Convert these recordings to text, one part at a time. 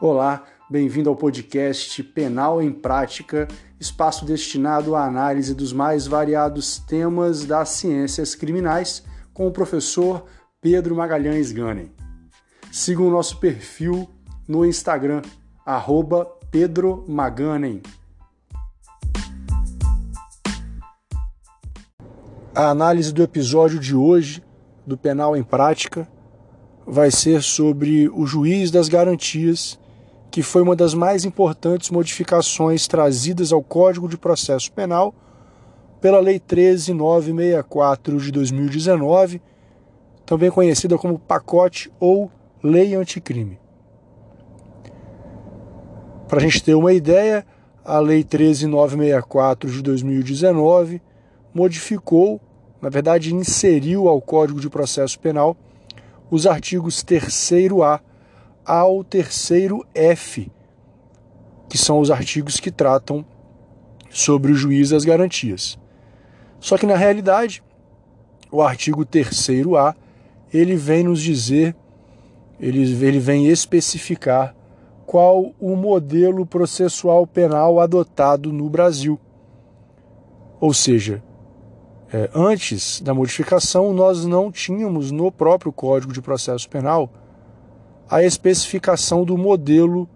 Olá, bem-vindo ao podcast Penal em Prática, espaço destinado à análise dos mais variados temas das ciências criminais, com o professor Pedro Magalhães Ganem. Siga o nosso perfil no Instagram, arroba Pedro Maganem. A análise do episódio de hoje do Penal em Prática vai ser sobre o juiz das garantias que foi uma das mais importantes modificações trazidas ao Código de Processo Penal pela Lei 13964 de 2019, também conhecida como pacote ou Lei Anticrime. Para a gente ter uma ideia, a Lei 13964 de 2019 modificou, na verdade, inseriu ao Código de Processo Penal os artigos 3A ao terceiro F, que são os artigos que tratam sobre o juiz das garantias. Só que na realidade, o artigo 3A, ele vem nos dizer, ele, ele vem especificar qual o modelo processual penal adotado no Brasil. Ou seja, é, antes da modificação, nós não tínhamos no próprio Código de Processo Penal a especificação do modelo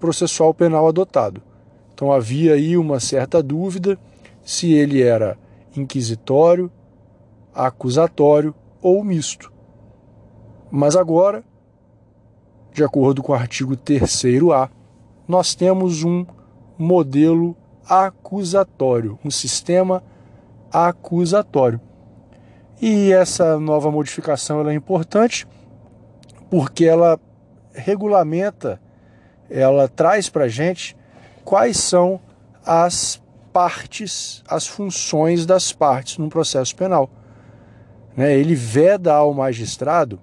processual penal adotado. Então havia aí uma certa dúvida se ele era inquisitório, acusatório ou misto. Mas agora, de acordo com o artigo 3A, nós temos um modelo acusatório, um sistema acusatório. E essa nova modificação é importante porque ela regulamenta, ela traz para a gente quais são as partes, as funções das partes num processo penal. Né? Ele veda ao magistrado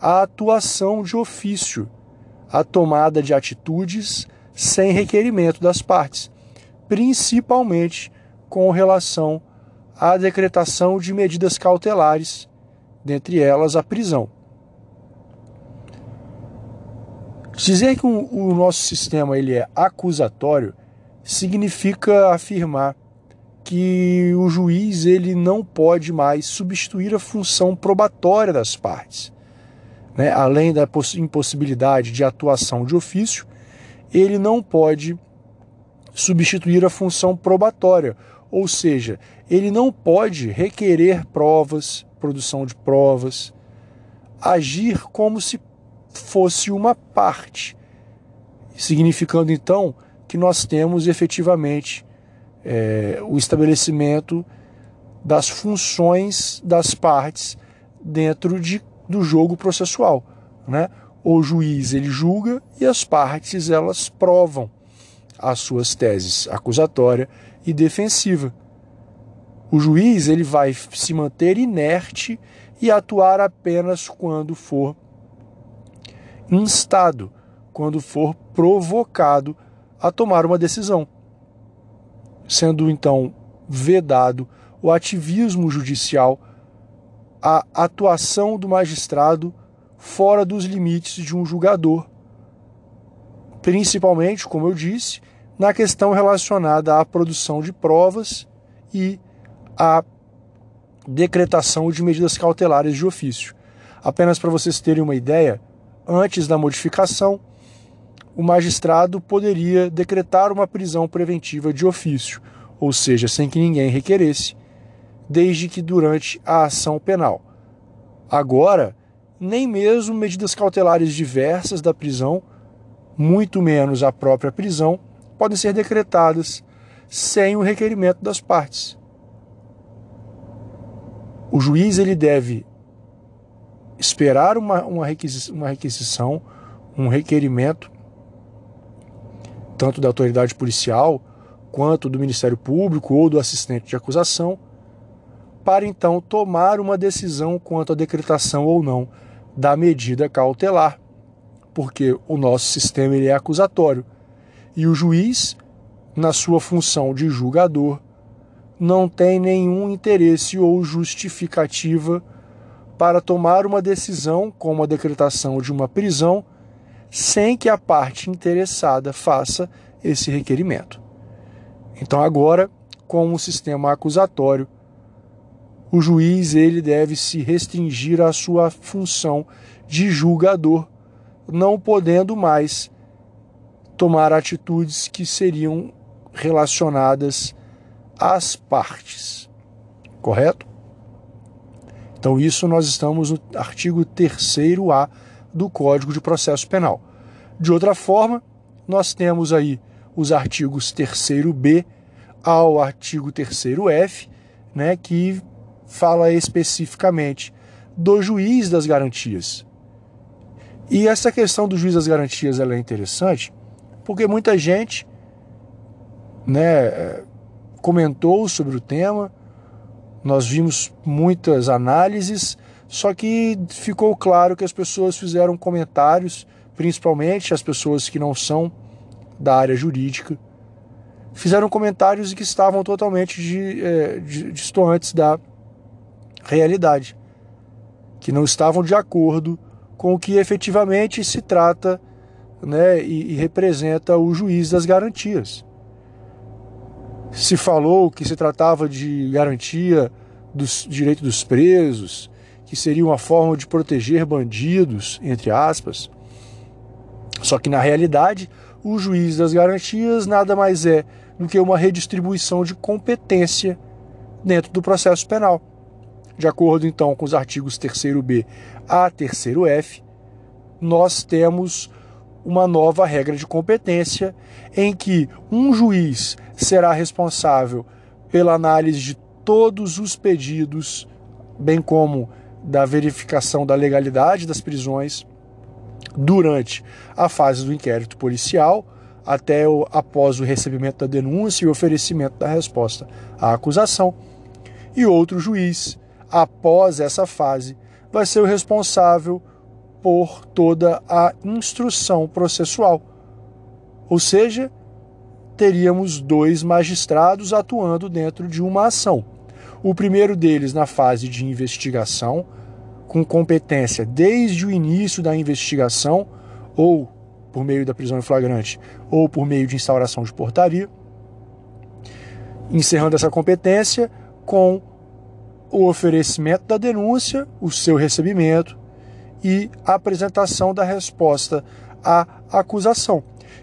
a atuação de ofício, a tomada de atitudes sem requerimento das partes, principalmente com relação à decretação de medidas cautelares, dentre elas a prisão. Dizer que o, nosso sistema ele é acusatório significa afirmar que o juiz ele não pode mais substituir a função probatória das partes. Né? Além da impossibilidade de atuação de ofício, ele não pode substituir a função probatória, ou seja, ele não pode requerer provas, produção de provas, agir como se fosse uma parte, significando então que nós temos efetivamente é, o estabelecimento das funções das partes dentro de, do jogo processual. Né? O juiz ele julga e as partes elas provam as suas teses acusatória e defensiva. O juiz ele vai se manter inerte e atuar apenas quando for instado, quando for provocado a tomar uma decisão, sendo então vedado o ativismo judicial, a atuação do magistrado fora dos limites de um julgador, principalmente, como eu disse, na questão relacionada à produção de provas e à decretação de medidas cautelares de ofício. Apenas para vocês terem uma ideia, antes da modificação, o magistrado poderia decretar uma prisão preventiva de ofício, ou seja, sem que ninguém requeresse, desde que durante a ação penal. Agora, nem mesmo medidas cautelares diversas da prisão, muito menos a própria prisão, podem ser decretadas sem o requerimento das partes. O juiz ele deve esperar uma, uma, requisição, uma requisição, um requerimento, tanto da autoridade policial quanto do Ministério Público ou do assistente de acusação, para então tomar uma decisão quanto à decretação ou não da medida cautelar, porque o nosso sistema ele é acusatório. E o juiz, na sua função de julgador, não tem nenhum interesse ou justificativa para tomar uma decisão, como a decretação de uma prisão, sem que a parte interessada faça esse requerimento. Então agora, com o sistema acusatório, o juiz ele deve se restringir à sua função de julgador, não podendo mais tomar atitudes que seriam relacionadas às partes. Correto? Então, isso nós estamos no artigo 3A do Código de Processo Penal. De outra forma, nós temos aí os artigos 3B ao artigo 3F, né, que fala especificamente do juiz das garantias. E essa questão do juiz das garantias ela é interessante porque muita gente né, comentou sobre o tema, nós vimos muitas análises, só que ficou claro que as pessoas fizeram comentários, principalmente as pessoas que não são da área jurídica, fizeram comentários que estavam totalmente de, é, de, distantes da realidade, que não estavam de acordo com o que efetivamente se trata né, e, e representa o juiz das garantias. Se falou que se tratava de garantia dos direitos dos presos, que seria uma forma de proteger bandidos, entre aspas. Só que na realidade, o juiz das garantias nada mais é do que uma redistribuição de competência dentro do processo penal. De acordo então com os artigos 3b a 3f, nós temos uma nova regra de competência em que um juiz será responsável pela análise de todos os pedidos, bem como da verificação da legalidade das prisões durante a fase do inquérito policial, até o, após o recebimento da denúncia e oferecimento da resposta à acusação. E outro juiz, após essa fase, vai ser o responsável por toda a instrução processual. Ou seja, teríamos dois magistrados atuando dentro de uma ação. O primeiro deles na fase de investigação, com competência desde o início da investigação, ou por meio da prisão em flagrante, ou por meio de instauração de portaria, encerrando essa competência com o oferecimento da denúncia, o seu recebimento e a apresentação da resposta à acusação.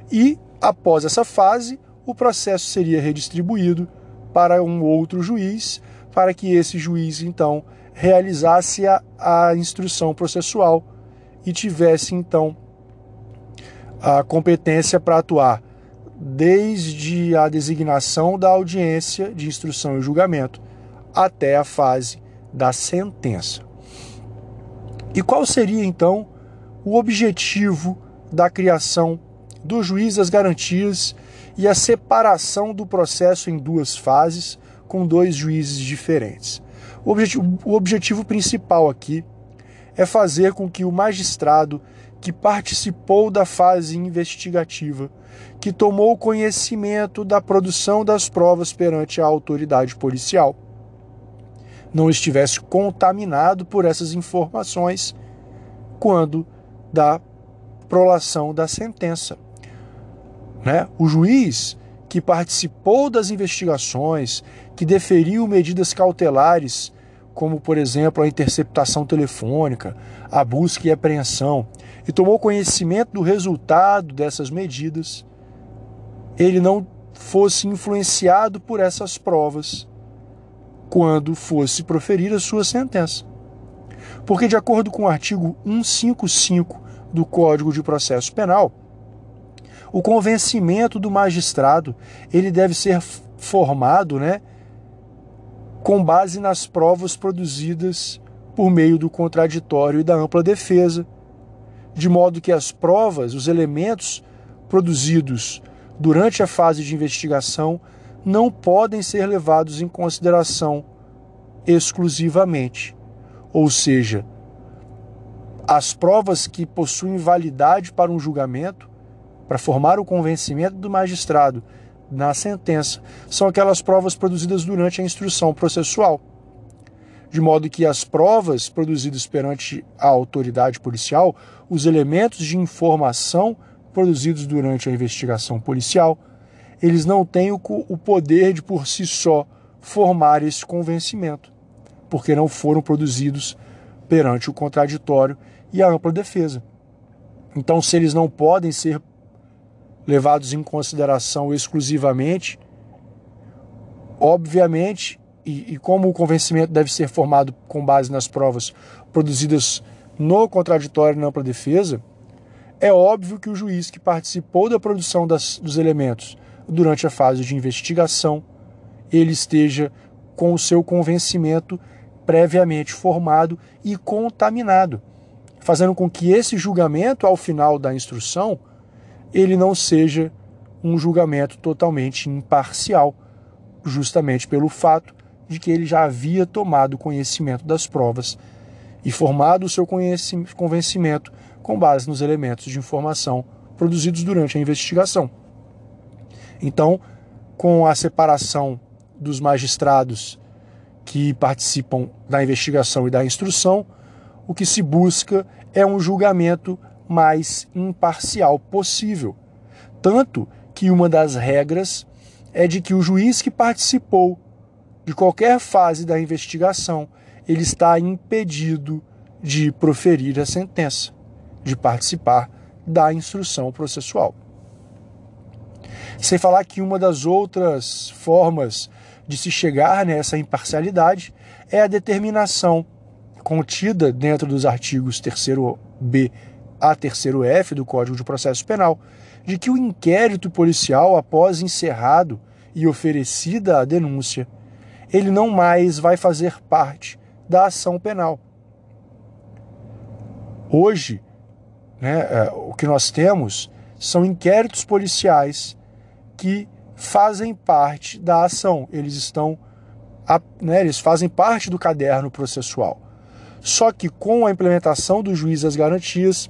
E, após essa fase, o processo seria redistribuído para um outro juiz, para que esse juiz, então, realizasse a, a instrução processual e tivesse, então, a competência para atuar desde a designação da audiência de instrução e julgamento até a fase da sentença. E qual seria então o objetivo da criação do juiz das garantias e a separação do processo em duas fases com dois juízes diferentes? O objetivo, o objetivo principal aqui é fazer com que o magistrado que participou da fase investigativa, que tomou conhecimento da produção das provas perante a autoridade policial, não estivesse contaminado por essas informações quando da prolação da sentença. Né? O juiz que participou das investigações, que deferiu medidas cautelares, como por exemplo a interceptação telefônica, a busca e apreensão, e tomou conhecimento do resultado dessas medidas, ele não fosse influenciado por essas provas quando fosse proferir a sua sentença. Porque, de acordo com o artigo 155 do Código de Processo Penal, o convencimento do magistrado ele deve ser formado né, com base nas provas produzidas por meio do contraditório e da ampla defesa, de modo que as provas, os elementos produzidos durante a fase de investigação não podem ser levados em consideração exclusivamente. Ou seja, as provas que possuem validade para um julgamento, para formar o convencimento do magistrado na sentença, são aquelas provas produzidas durante a instrução processual. de modo que as provas produzidas perante a autoridade policial, os elementos de informação produzidos durante a investigação policial, eles não têm o, poder de por si só formar esse convencimento, porque não foram produzidos perante o contraditório e a ampla defesa. Então, se eles não podem ser levados em consideração exclusivamente, obviamente, e, e, como o convencimento deve ser formado com base nas provas produzidas no contraditório e na ampla defesa, é óbvio que o juiz que participou da produção das, dos elementos durante a fase de investigação, ele esteja com o seu convencimento previamente formado e contaminado, fazendo com que esse julgamento ao final da instrução ele não seja um julgamento totalmente imparcial, justamente pelo fato de que ele já havia tomado conhecimento das provas e formado o seu convencimento com base nos elementos de informação produzidos durante a investigação. Então, com a separação dos magistrados que participam da investigação e da instrução, o que se busca é um julgamento mais imparcial possível. Tanto que uma das regras é de que o juiz que participou de qualquer fase da investigação, ele está impedido de proferir a sentença, de participar da instrução processual. Sem falar que uma das outras formas de se chegar nessa imparcialidade é a determinação contida dentro dos artigos 3b a 3F do Código de Processo Penal, de que o inquérito policial, após encerrado e oferecida a denúncia, ele não mais vai fazer parte da ação penal. Hoje, né, é, o que nós temos são inquéritos policiais que fazem parte da ação. Eles estão, né, eles fazem parte do caderno processual. Só que com a implementação do juiz das garantias,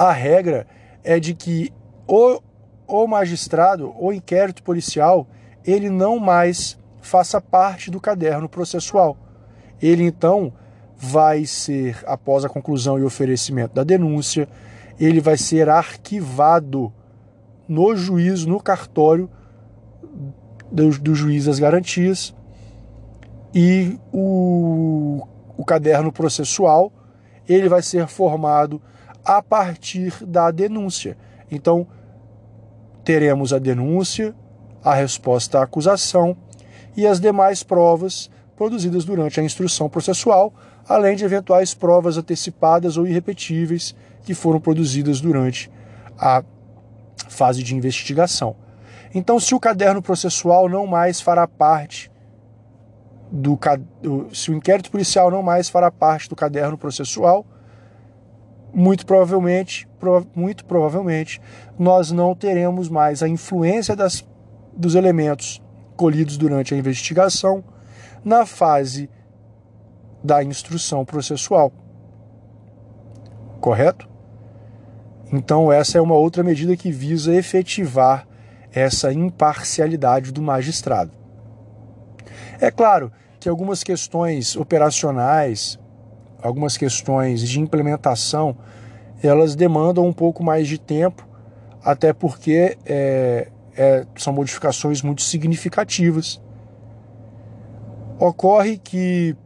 a regra é de que o, o magistrado, o inquérito policial, ele não mais faça parte do caderno processual. Ele então vai ser, após a conclusão e oferecimento da denúncia, ele vai ser arquivado no juízo, no cartório do, do juiz das garantias e o, o caderno processual ele vai ser formado a partir da denúncia. Então, teremos a denúncia, a resposta à acusação e as demais provas produzidas durante a instrução processual, além de eventuais provas antecipadas ou irrepetíveis que foram produzidas durante a fase de investigação. Então, se o caderno processual não mais fará parte do se o inquérito policial não mais fará parte do caderno processual, muito provavelmente, muito provavelmente, nós não teremos mais a influência das, dos elementos colhidos durante a investigação na fase da instrução processual. Correto? Então, essa é uma outra medida que visa efetivar essa imparcialidade do magistrado. É claro que algumas questões operacionais algumas questões de implementação, elas demandam um pouco mais de tempo, até porque é, é, são modificações muito significativas. Ocorre que,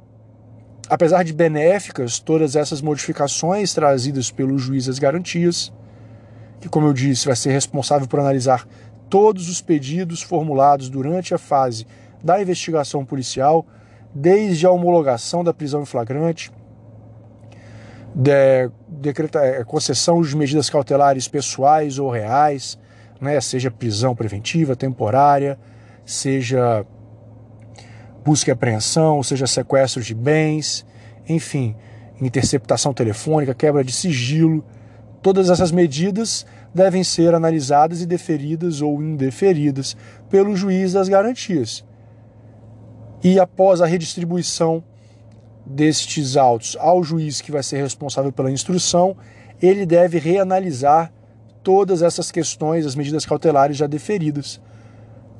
apesar de benéficas, todas essas modificações trazidas pelo juiz das garantias, que, como eu disse, vai ser responsável por analisar todos os pedidos formulados durante a fase da investigação policial, desde a homologação da prisão em flagrante, de, decreta, é, concessão de medidas cautelares pessoais ou reais, né, seja prisão preventiva, temporária, seja busca e apreensão, seja sequestro de bens, enfim, interceptação telefônica, quebra de sigilo. Todas essas medidas devem ser analisadas e deferidas ou indeferidas pelo juiz das garantias. E após a redistribuição destes autos ao juiz que vai ser responsável pela instrução, ele deve reanalisar todas essas questões, as medidas cautelares já deferidas,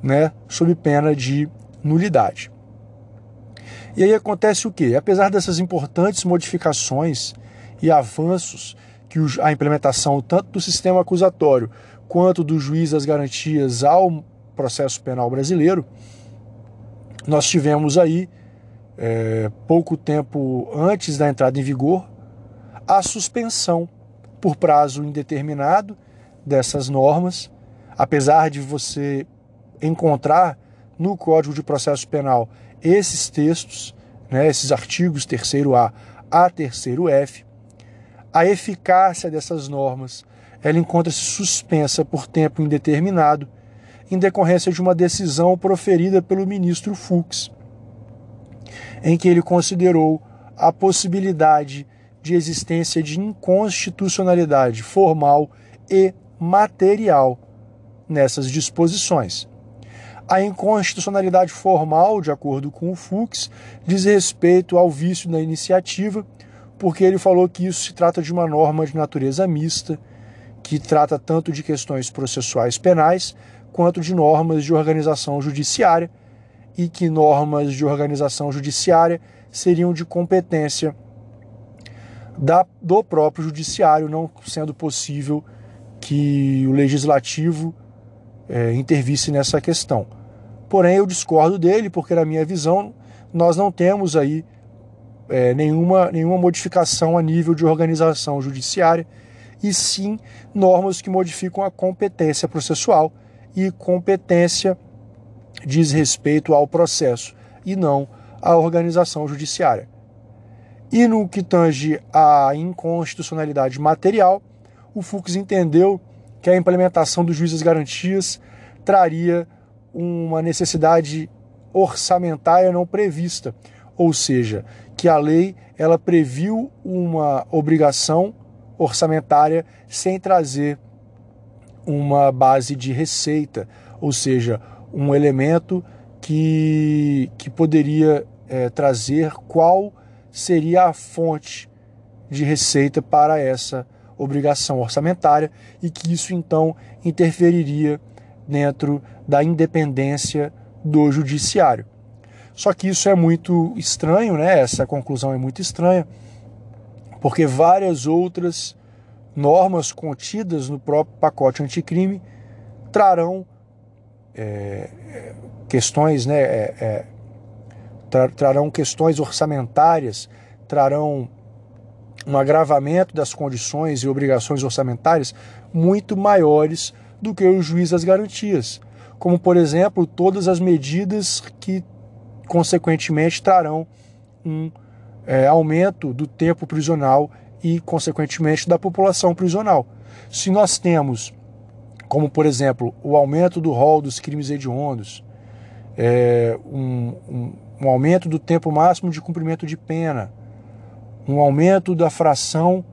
né, sob pena de nulidade. E aí acontece o quê? Apesar dessas importantes modificações e avanços que a implementação tanto do sistema acusatório quanto do juiz das garantias ao processo penal brasileiro, nós tivemos aí, é, pouco tempo antes da entrada em vigor, a suspensão por prazo indeterminado dessas normas, apesar de você encontrar no Código de Processo Penal esses textos, né, esses artigos terceiro A a terceiro F, a eficácia dessas normas ela encontra-se suspensa por tempo indeterminado em decorrência de uma decisão proferida pelo ministro Fux, em que ele considerou a possibilidade de existência de inconstitucionalidade formal e material nessas disposições. A inconstitucionalidade formal, de acordo com o Fux, diz respeito ao vício da iniciativa, porque ele falou que isso se trata de uma norma de natureza mista, que trata tanto de questões processuais penais quanto de normas de organização judiciária, e que normas de organização judiciária seriam de competência da, do próprio judiciário, não sendo possível que o legislativo é, intervisse nessa questão. Porém, eu discordo dele, porque, na minha visão, nós não temos aí é, nenhuma, nenhuma modificação a nível de organização judiciária, e sim normas que modificam a competência processual e competência diz respeito ao processo e não à organização judiciária. E no que tange à inconstitucionalidade material, o Fux entendeu que a implementação do juiz das garantias traria uma necessidade orçamentária não prevista, ou seja, que a lei ela previu uma obrigação orçamentária sem trazer uma base de receita, ou seja, um elemento que, que poderia é, trazer qual seria a fonte de receita para essa obrigação orçamentária e que isso então interferiria dentro da independência do judiciário. Só que isso é muito estranho, né? Essa conclusão é muito estranha, porque várias outras normas contidas no próprio pacote anticrime trarão é, questões, né? É, é, tra trarão questões orçamentárias, trarão um agravamento das condições e obrigações orçamentárias muito maiores do que o juiz das garantias, como por exemplo todas as medidas que consequentemente trarão um é, aumento do tempo prisional e consequentemente da população prisional. Se nós temos, como por exemplo, o aumento do rol dos crimes hediondos, é, um, um, um aumento do tempo máximo de cumprimento de pena, um aumento da fração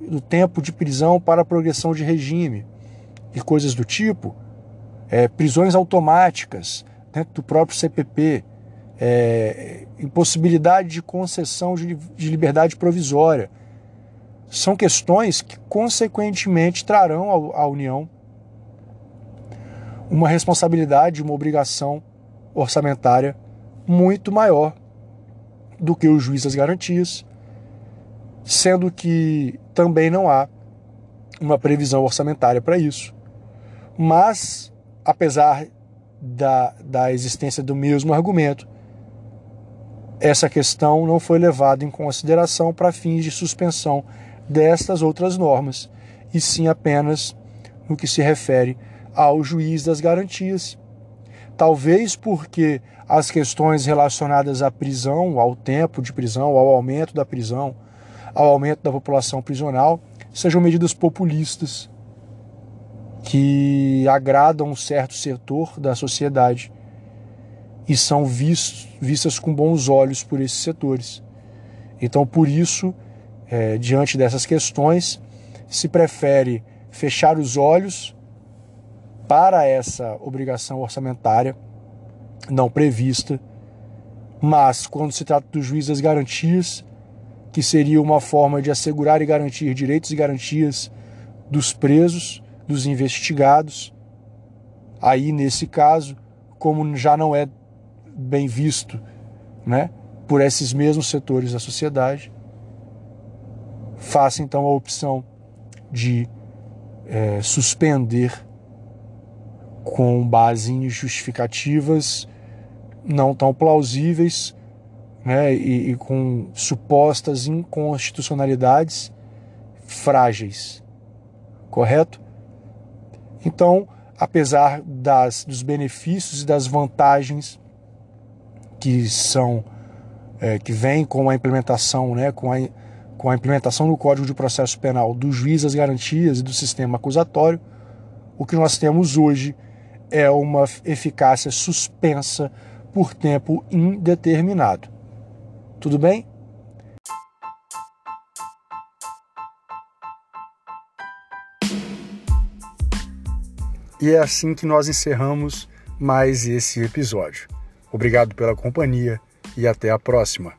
do tempo de prisão para progressão de regime e coisas do tipo, é, prisões automáticas dentro do próprio CPP, é, impossibilidade de concessão de, de liberdade provisória. São questões que, consequentemente, trarão à União uma responsabilidade, uma obrigação orçamentária muito maior do que o juiz das garantias, sendo que também não há uma previsão orçamentária para isso. Mas, apesar da, da existência do mesmo argumento, essa questão não foi levada em consideração para fins de suspensão destas outras normas, e sim apenas no que se refere ao juiz das garantias. Talvez porque as questões relacionadas à prisão, ao tempo de prisão, ao aumento da prisão, ao aumento da população prisional, sejam medidas populistas que agradam um certo setor da sociedade e são vistas com bons olhos por esses setores. Então, por isso, é, diante dessas questões, se prefere fechar os olhos para essa obrigação orçamentária não prevista, mas quando se trata do juiz das garantias, que seria uma forma de assegurar e garantir direitos e garantias dos presos, dos investigados. Aí, nesse caso, como já não é bem visto, né, por esses mesmos setores da sociedade, faça então a opção de é, suspender com base em justificativas não tão plausíveis né, e, e com supostas inconstitucionalidades frágeis. Correto? Então, apesar das, dos benefícios e das vantagens que são é, que vêm com a implementação, né, com a, com a implementação do Código de Processo Penal do juiz das garantias e do sistema acusatório, o que nós temos hoje é uma eficácia suspensa por tempo indeterminado. Tudo bem? E é assim que nós encerramos mais esse episódio. Obrigado pela companhia e até a próxima.